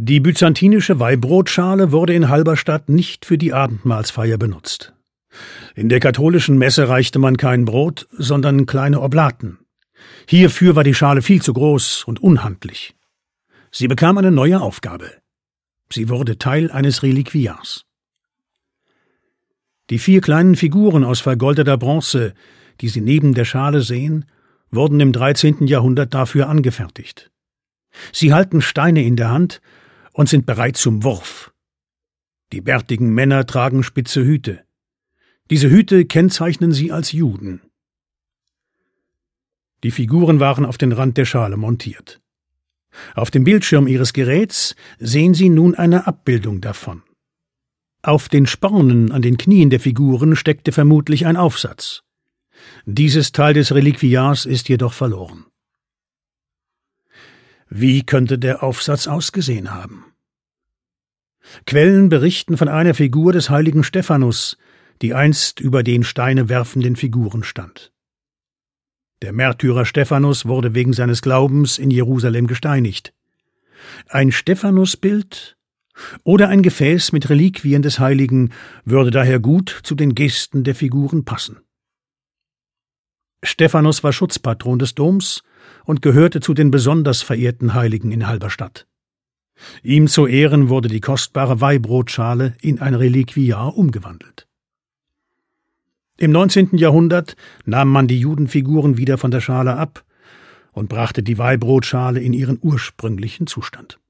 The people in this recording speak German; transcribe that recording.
Die byzantinische Weihbrotschale wurde in Halberstadt nicht für die Abendmahlsfeier benutzt. In der katholischen Messe reichte man kein Brot, sondern kleine Oblaten. Hierfür war die Schale viel zu groß und unhandlich. Sie bekam eine neue Aufgabe. Sie wurde Teil eines Reliquiars. Die vier kleinen Figuren aus vergoldeter Bronze, die Sie neben der Schale sehen, wurden im 13. Jahrhundert dafür angefertigt. Sie halten Steine in der Hand und sind bereit zum Wurf. Die bärtigen Männer tragen spitze Hüte. Diese Hüte kennzeichnen sie als Juden. Die Figuren waren auf den Rand der Schale montiert. Auf dem Bildschirm ihres Geräts sehen Sie nun eine Abbildung davon. Auf den Spornen an den Knien der Figuren steckte vermutlich ein Aufsatz. Dieses Teil des Reliquiars ist jedoch verloren. Wie könnte der Aufsatz ausgesehen haben? Quellen berichten von einer Figur des heiligen Stephanus, die einst über den Steine werfenden Figuren stand. Der Märtyrer Stephanus wurde wegen seines Glaubens in Jerusalem gesteinigt. Ein Stephanusbild oder ein Gefäß mit Reliquien des Heiligen würde daher gut zu den Gesten der Figuren passen. Stephanus war Schutzpatron des Doms und gehörte zu den besonders verehrten Heiligen in Halberstadt. Ihm zu Ehren wurde die kostbare Weihbrotschale in ein Reliquiar umgewandelt. Im 19. Jahrhundert nahm man die Judenfiguren wieder von der Schale ab und brachte die Weihbrotschale in ihren ursprünglichen Zustand.